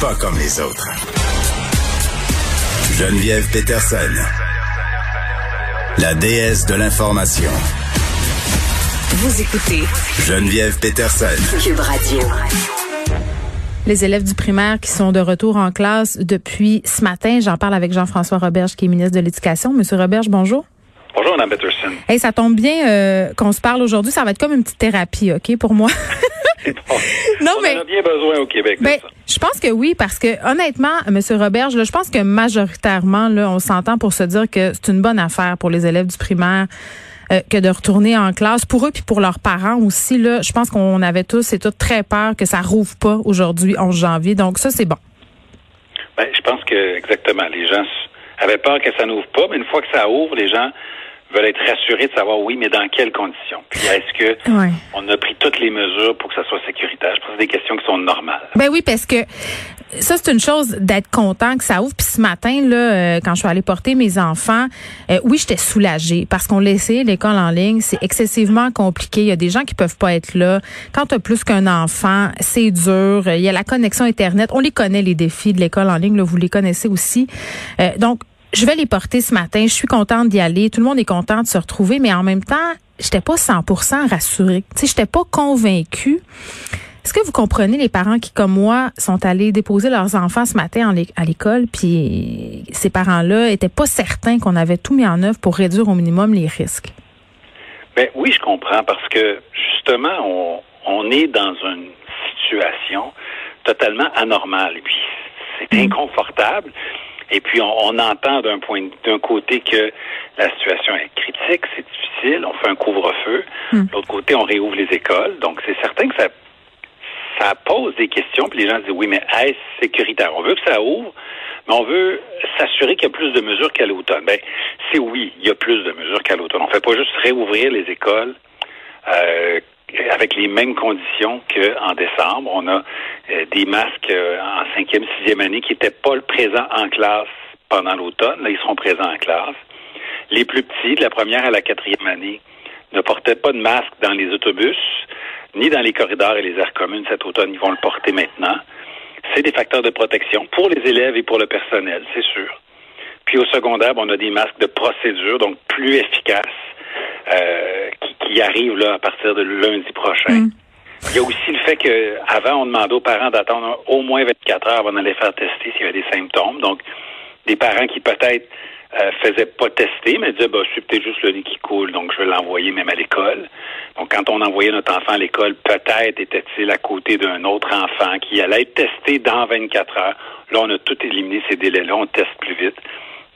Pas comme les autres. Geneviève Peterson. La déesse de l'information. Vous écoutez Geneviève Peterson. Cube Radio. Les élèves du primaire qui sont de retour en classe depuis ce matin. J'en parle avec Jean-François Roberge, qui est ministre de l'Éducation. Monsieur Roberge, bonjour. Bonjour, Mme Peterson. Hey, ça tombe bien euh, qu'on se parle aujourd'hui. Ça va être comme une petite thérapie, OK, pour moi? non, On mais, en a bien besoin au Québec. Ben, je pense que oui, parce que honnêtement, M. Roberge, là, je pense que majoritairement, là, on s'entend pour se dire que c'est une bonne affaire pour les élèves du primaire. Euh, que de retourner en classe pour eux puis pour leurs parents aussi là je pense qu'on avait tous et toutes très peur que ça rouvre pas aujourd'hui 11 janvier donc ça c'est bon ben, je pense que exactement les gens avaient peur que ça n'ouvre pas mais une fois que ça ouvre les gens veulent être rassurés de savoir oui, mais dans quelles conditions? Puis est-ce que on a pris toutes les mesures pour que ça soit sécuritaire? Je pense que c'est des questions qui sont normales. Ben oui, parce que ça, c'est une chose d'être content que ça ouvre. Puis ce matin, là, euh, quand je suis allée porter mes enfants, euh, oui, j'étais soulagée parce qu'on laissait l'école en ligne. C'est excessivement compliqué. Il y a des gens qui peuvent pas être là. Quand tu as plus qu'un enfant, c'est dur. Il y a la connexion Internet. On les connaît, les défis de l'école en ligne. Là, vous les connaissez aussi. Euh, donc, je vais les porter ce matin. Je suis contente d'y aller. Tout le monde est content de se retrouver, mais en même temps, j'étais pas 100% rassurée. Tu sais, j'étais pas convaincue. Est-ce que vous comprenez les parents qui, comme moi, sont allés déposer leurs enfants ce matin à l'école, puis ces parents-là étaient pas certains qu'on avait tout mis en œuvre pour réduire au minimum les risques? Ben oui, je comprends parce que justement, on, on est dans une situation totalement anormale. Et puis, c'est mm. inconfortable. Et puis, on, entend d'un point, d'un côté que la situation est critique, c'est difficile, on fait un couvre-feu. Hmm. De l'autre côté, on réouvre les écoles. Donc, c'est certain que ça, ça pose des questions. Puis les gens disent, oui, mais est-ce sécuritaire? On veut que ça ouvre, mais on veut s'assurer qu'il y a plus de mesures qu'à l'automne. Ben, c'est oui, il y a plus de mesures qu'à l'automne. On ne fait pas juste réouvrir les écoles. Euh, avec les mêmes conditions qu'en décembre. On a euh, des masques euh, en cinquième, sixième année qui n'étaient pas présents en classe pendant l'automne. Là, ils seront présents en classe. Les plus petits, de la première à la quatrième année, ne portaient pas de masque dans les autobus, ni dans les corridors et les aires communes cet automne. Ils vont le porter maintenant. C'est des facteurs de protection pour les élèves et pour le personnel, c'est sûr. Puis au secondaire, on a des masques de procédure, donc plus efficaces, euh, qui, arrive là à partir de lundi prochain. Mm. Il y a aussi le fait qu'avant, on demandait aux parents d'attendre au moins 24 heures avant d'aller faire tester s'il y avait des symptômes. Donc, des parents qui peut-être euh, faisaient pas tester, mais disaient, bah, c'est peut-être juste le nez qui coule, donc je vais l'envoyer même à l'école. Donc, quand on envoyait notre enfant à l'école, peut-être était-il à côté d'un autre enfant qui allait être testé dans 24 heures. Là, on a tout éliminé ces délais-là, on teste plus vite.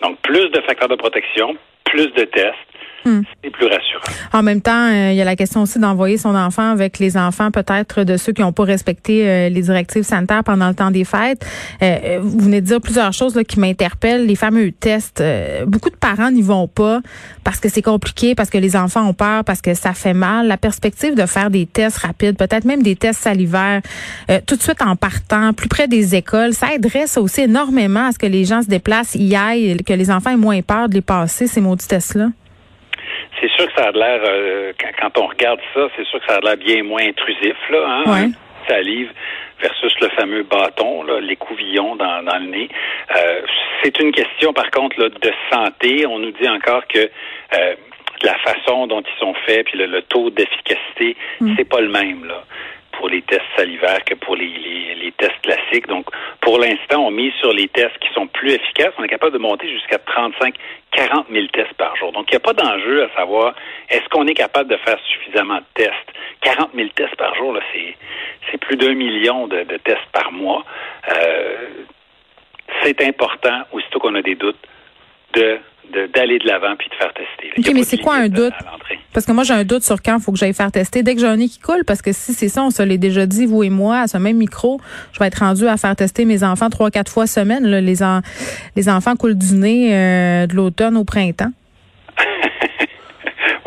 Donc, plus de facteurs de protection, plus de tests. Hmm. C'est plus rassurant. En même temps, euh, il y a la question aussi d'envoyer son enfant avec les enfants peut-être de ceux qui n'ont pas respecté euh, les directives sanitaires pendant le temps des fêtes. Euh, vous venez de dire plusieurs choses là, qui m'interpellent. Les fameux tests. beaucoup de parents n'y vont pas parce que c'est compliqué, parce que les enfants ont peur, parce que ça fait mal. La perspective de faire des tests rapides, peut-être même des tests salivaires, tout de suite en partant, plus près des écoles, ça aiderait ça aussi énormément à ce que les gens se déplacent, y aillent, que les enfants aient moins peur de les passer, ces maudits tests-là c'est sûr que ça a l'air, euh, quand, on regarde ça, c'est sûr que ça a l'air bien moins intrusif, là, hein? Salive versus le fameux bâton, là, l'écouvillon dans, dans le nez. Euh, c'est une question, par contre, là, de santé. On nous dit encore que euh, la façon dont ils sont faits, puis le, taux d'efficacité, mm. c'est pas le même, là pour les tests salivaires que pour les, les, tests classiques. Donc, pour l'instant, on mise sur les tests qui sont plus efficaces. On est capable de monter jusqu'à 35, 40 000 tests par jour. Donc, il n'y a pas d'enjeu à savoir est-ce qu'on est capable de faire suffisamment de tests? 40 000 tests par jour, là, c'est, c'est plus d'un million de, tests par mois. Euh, c'est important, aussitôt qu'on a des doutes, de d'aller de l'avant puis de faire tester. OK, mais c'est quoi un doute? Parce que moi, j'ai un doute sur quand il faut que j'aille faire tester. Dès que j'ai un nez qui coule, parce que si c'est ça, on se l'est déjà dit, vous et moi, à ce même micro, je vais être rendu à faire tester mes enfants trois, quatre fois semaine. Là. Les, les enfants coulent du nez euh, de l'automne au printemps.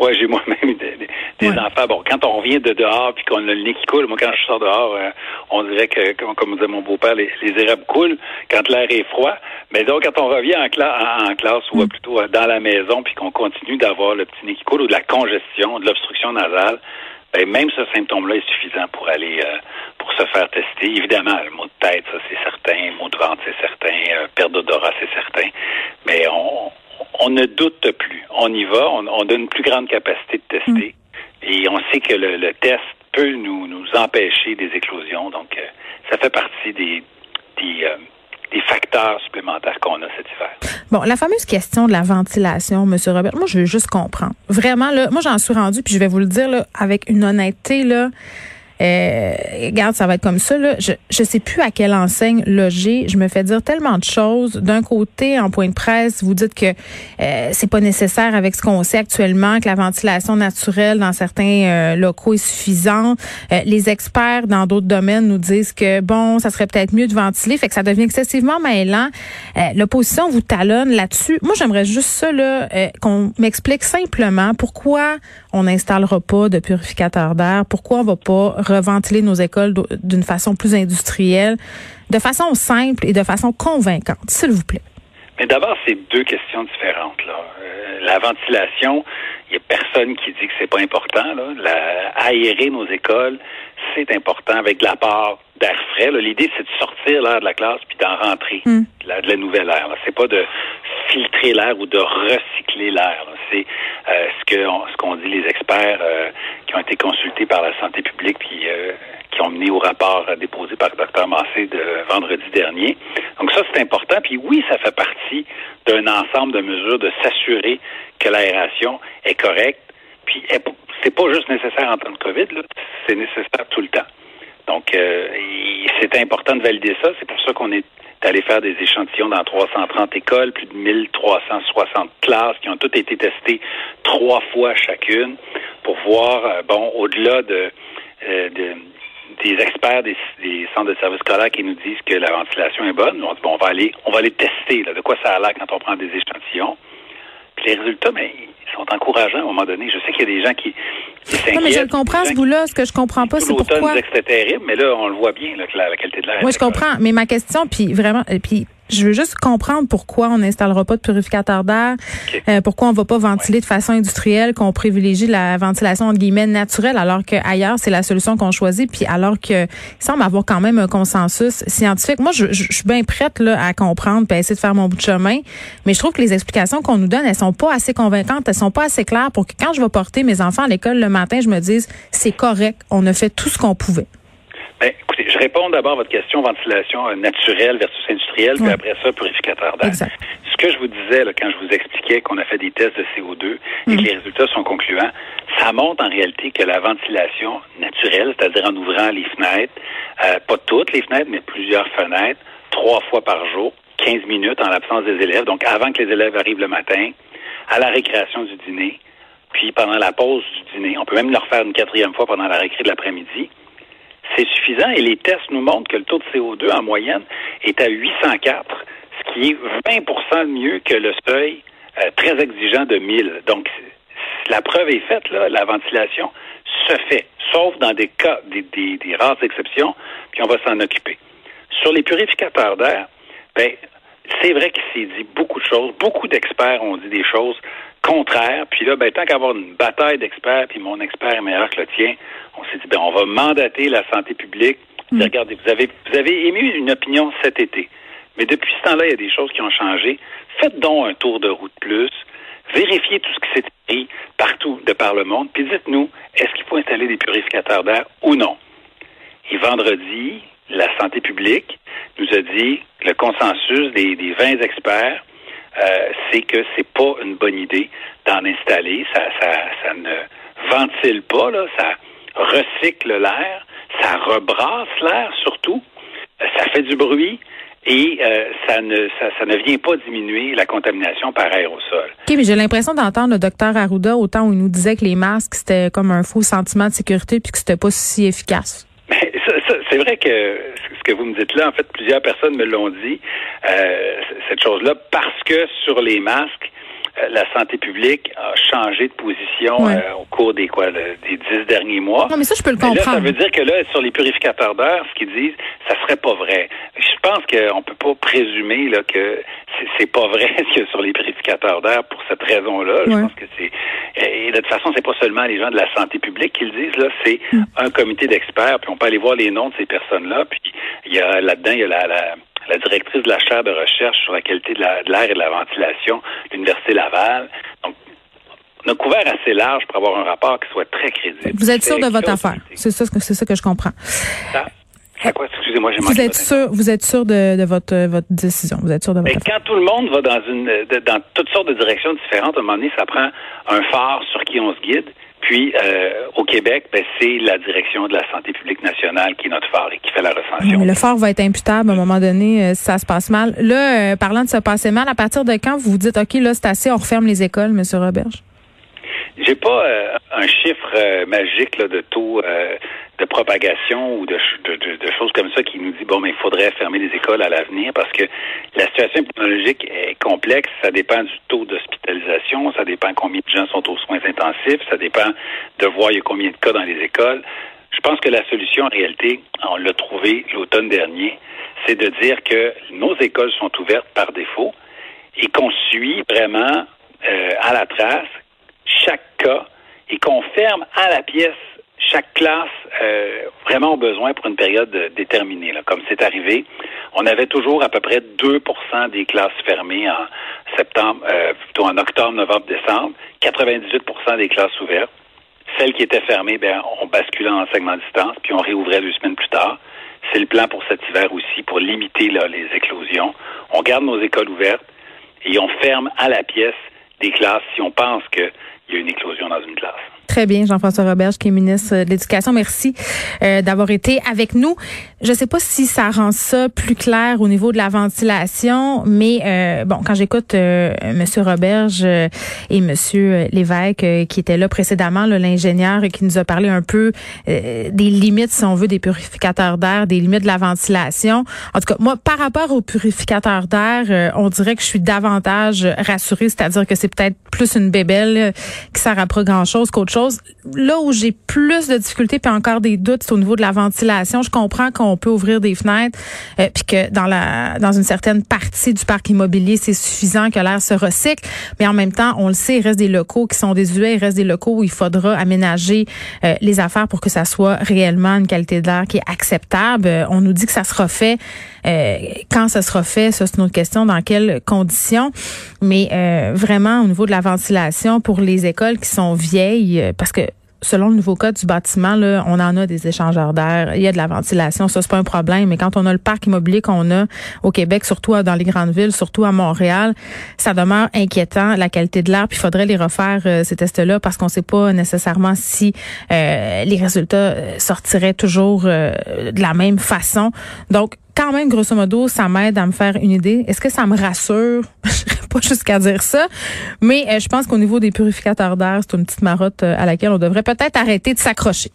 Oui, j'ai moi-même des, enfants. Bon, quand on revient de dehors puis qu'on a le nez qui coule, moi, quand je sors dehors, euh, on dirait que, comme, disait mon beau-père, les, les érables coulent quand l'air est froid. Mais donc, quand on revient en, en, classe ou mm. plutôt euh, dans la maison puis qu'on continue d'avoir le petit nez qui coule ou de la congestion, de l'obstruction nasale, ben, même ce symptôme-là est suffisant pour aller euh, pour se faire tester. Évidemment, le mot de tête, ça c'est certain, le mot de ventre, c'est certain, perte d'odorat, c'est certain. Mais on, on ne doute plus. On y va, on, a une plus grande capacité de tester. Mm. Et on sait que le, test peut nous, nous empêcher des éclosions. Donc, euh, ça fait partie des, euh, des facteurs supplémentaires qu'on a cet hiver. Bon, la fameuse question de la ventilation, Monsieur Robert, moi, je veux juste comprendre. Vraiment, là, moi, j'en suis rendu, puis je vais vous le dire là, avec une honnêteté, là. Euh, regarde, ça va être comme ça. Là. Je ne sais plus à quelle enseigne loger. Je me fais dire tellement de choses. D'un côté, en point de presse, vous dites que euh, c'est pas nécessaire avec ce qu'on sait actuellement, que la ventilation naturelle dans certains euh, locaux est suffisante. Euh, les experts dans d'autres domaines nous disent que bon, ça serait peut-être mieux de ventiler, fait que ça devient excessivement mêlant. L'opposition vous talonne là-dessus. Moi, j'aimerais juste ça là, qu'on m'explique simplement pourquoi on n'installera pas de purificateur d'air, pourquoi on va pas reventiler nos écoles d'une façon plus industrielle, de façon simple et de façon convaincante, s'il vous plaît? Mais d'abord, c'est deux questions différentes. Là. Euh, la ventilation, il n'y a personne qui dit que c'est pas important. Là. La, aérer nos écoles, c'est important avec l'apport d'air frais. L'idée, c'est de sortir l'air de la classe puis d'en rentrer hmm. de, la, nouvelle air. C'est pas de filtrer l'air ou de recycler l'air. C'est euh, ce que ce qu'ont dit les experts euh, qui ont été consultés par la santé publique puis euh, qui ont mené au rapport déposé par le docteur Massé de vendredi dernier. Donc ça, c'est important. Puis oui, ça fait partie d'un ensemble de mesures de s'assurer que l'aération est correcte. Puis c'est pas juste nécessaire en temps de COVID, c'est nécessaire tout le temps. Donc, euh, c'est important de valider ça. C'est pour ça qu'on est allé faire des échantillons dans 330 écoles, plus de 1360 classes qui ont toutes été testées trois fois chacune pour voir, euh, bon, au-delà de, euh, des experts des, centres de services scolaires qui nous disent que la ventilation est bonne. On dit, bon, on va aller, on va aller tester de quoi ça a l'air quand on prend des échantillons? Puis les résultats, mais ben, ils sont encourageants à un moment donné. Je sais qu'il y a des gens qui, qui Non, mais je le comprends, ce bout-là. Ce que je comprends pas, c'est pourquoi... c'était terrible, mais là, on le voit bien, là, que la, qualité de l'air... Oui, je comprends. Mais ma question, puis vraiment, puis je veux juste comprendre pourquoi on n'installera pas de purificateur d'air, euh, pourquoi on va pas ventiler de façon industrielle, qu'on privilégie la ventilation entre guillemets naturelle, alors qu'ailleurs c'est la solution qu'on choisit, puis alors que il semble avoir quand même un consensus scientifique. Moi, je, suis bien prête là à comprendre, puis à essayer de faire mon bout de chemin, mais je trouve que les explications qu'on nous donne, elles sont pas assez convaincantes, elles sont pas assez claires pour que quand je vais porter mes enfants à l'école le matin, je me dise c'est correct, on a fait tout ce qu'on pouvait. Je réponds d'abord à votre question ventilation naturelle versus industrielle, puis après ça, purificateur d'air. Ce que je vous disais là, quand je vous expliquais qu'on a fait des tests de CO2 et que mm. les résultats sont concluants, ça montre en réalité que la ventilation naturelle, c'est-à-dire en ouvrant les fenêtres, euh, pas toutes les fenêtres, mais plusieurs fenêtres, trois fois par jour, 15 minutes en l'absence des élèves, donc avant que les élèves arrivent le matin, à la récréation du dîner, puis pendant la pause du dîner. On peut même le refaire une quatrième fois pendant la récré de l'après-midi c'est suffisant et les tests nous montrent que le taux de CO2 en moyenne est à 804, ce qui est 20% mieux que le seuil euh, très exigeant de 1000. Donc, la preuve est faite, là, la ventilation se fait, sauf dans des cas, des, des, rares exceptions, puis on va s'en occuper. Sur les purificateurs d'air, ben, c'est vrai qu'il s'est dit beaucoup de choses. Beaucoup d'experts ont dit des choses contraires. Puis là, ben, tant qu'avoir une bataille d'experts, puis mon expert est meilleur que le tien, on s'est dit, ben, on va mandater la santé publique. Mm. Regardez, vous avez, vous avez émis une opinion cet été. Mais depuis ce temps-là, il y a des choses qui ont changé. Faites donc un tour de route plus. Vérifiez tout ce qui s'est écrit partout de par le monde. Puis dites-nous, est-ce qu'il faut installer des purificateurs d'air ou non? Et vendredi, la santé publique nous a dit le consensus des, des 20 experts, euh, c'est que c'est pas une bonne idée d'en installer. Ça, ça, ça ne ventile pas, là, ça recycle l'air, ça rebrasse l'air surtout, ça fait du bruit et euh, ça, ne, ça, ne vient pas diminuer la contamination par aérosol. OK, mais j'ai l'impression d'entendre le docteur Arruda autant où il nous disait que les masques, c'était comme un faux sentiment de sécurité puis que c'était pas si efficace. C'est vrai que ce que vous me dites là, en fait, plusieurs personnes me l'ont dit, euh, cette chose-là, parce que sur les masques, la santé publique a changé de position euh, au cours des quoi des dix derniers mois. Non, mais ça, je peux le comprendre. ça veut dire que là, sur les purificateurs d'air, ce qu'ils disent, ça serait pas vrai. Je pense qu'on peut pas présumer là que c'est pas vrai que sur les purificateurs d'air pour cette raison-là. Je pense que c'est et de toute façon, c'est pas seulement les gens de la santé publique qui le disent là, c'est mm. un comité d'experts. Puis on peut aller voir les noms de ces personnes-là. Puis il y a là-dedans, il y a la, la la directrice de la chaire de recherche sur la qualité de l'air et de la ventilation de l'Université Laval. Donc, on a couvert assez large pour avoir un rapport qui soit très crédible. Vous êtes sûr de votre affaire. C'est ça, c'est ça que je comprends. Excusez-moi, j'ai Vous êtes sûr, vous êtes sûr de, votre, votre décision. Vous êtes sûr de votre Mais quand tout le monde va dans une, dans toutes sortes de directions différentes, à un moment donné, ça prend un phare sur qui on se guide. Puis, euh, au Québec, ben, c'est la direction de la santé publique nationale qui est notre phare et qui fait la recension. le phare va être imputable à un moment donné euh, si ça se passe mal. Là, euh, parlant de se passer mal, à partir de quand vous vous dites, OK, là, c'est assez, on referme les écoles, M. Roberge? J'ai pas un chiffre magique là, de taux de propagation ou de, de, choses comme ça qui nous dit bon mais il faudrait fermer les écoles à l'avenir parce que la situation épidémiologique est complexe, ça dépend du taux d'hospitalisation, ça dépend combien de gens sont aux soins intensifs, ça dépend de voir il y a combien de cas dans les écoles. Je pense que la solution en réalité, on l'a trouvé l'automne dernier, c'est de dire que nos écoles sont ouvertes par défaut et qu'on suit vraiment euh, à la trace chaque cas et qu'on ferme à la pièce chaque classe euh, vraiment a besoin pour une période déterminée. Là. Comme c'est arrivé, on avait toujours à peu près 2% des classes fermées en septembre, euh, plutôt en octobre, novembre, décembre, 98% des classes ouvertes. Celles qui étaient fermées, ben, on basculait en enseignement distance, puis on réouvrait deux semaines plus tard. C'est le plan pour cet hiver aussi, pour limiter là, les éclosions. On garde nos écoles ouvertes et on ferme à la pièce des classes si on pense qu'il y a une éclosion dans une classe. Très bien, Jean-François Roberge, qui est ministre de l'Éducation. Merci euh, d'avoir été avec nous. Je ne sais pas si ça rend ça plus clair au niveau de la ventilation, mais euh, bon, quand j'écoute euh, Monsieur Roberge euh, et Monsieur Lévesque qui était là précédemment, l'ingénieur qui nous a parlé un peu des limites, si on veut, des purificateurs d'air, des limites de la ventilation. En tout cas, moi, par rapport aux purificateurs d'air, on dirait que je suis davantage rassurée, c'est-à-dire que c'est peut-être plus une bébelle qui sert à pas grand-chose qu'autre chose Là où j'ai plus de difficultés puis encore des doutes, c'est au niveau de la ventilation. Je comprends qu'on peut ouvrir des fenêtres euh, puis que dans la dans une certaine partie du parc immobilier, c'est suffisant que l'air se recycle, mais en même temps, on le sait, il reste des locaux qui sont désuets, il reste des locaux où il faudra aménager euh, les affaires pour que ça soit réellement une qualité de l'air qui est acceptable. Euh, on nous dit que ça sera fait quand ça sera fait, ça c'est une autre question, dans quelles conditions. Mais vraiment au niveau de la ventilation pour les écoles qui sont vieilles, parce que selon le nouveau code du bâtiment, là, on en a des échangeurs d'air, il y a de la ventilation, ça c'est pas un problème. Mais quand on a le parc immobilier qu'on a au Québec, surtout dans les grandes villes, surtout à Montréal, ça demeure inquiétant la qualité de l'air. Puis il faudrait les refaire euh, ces tests-là parce qu'on sait pas nécessairement si euh, les résultats euh, sortiraient toujours de la même façon. Donc quand même, grosso modo, ça m'aide à me faire une idée. Est-ce que ça me rassure? Pas jusqu'à dire ça. Mais euh, je pense qu'au niveau des purificateurs d'air, c'est une petite marotte euh, à laquelle on devrait peut-être arrêter de s'accrocher.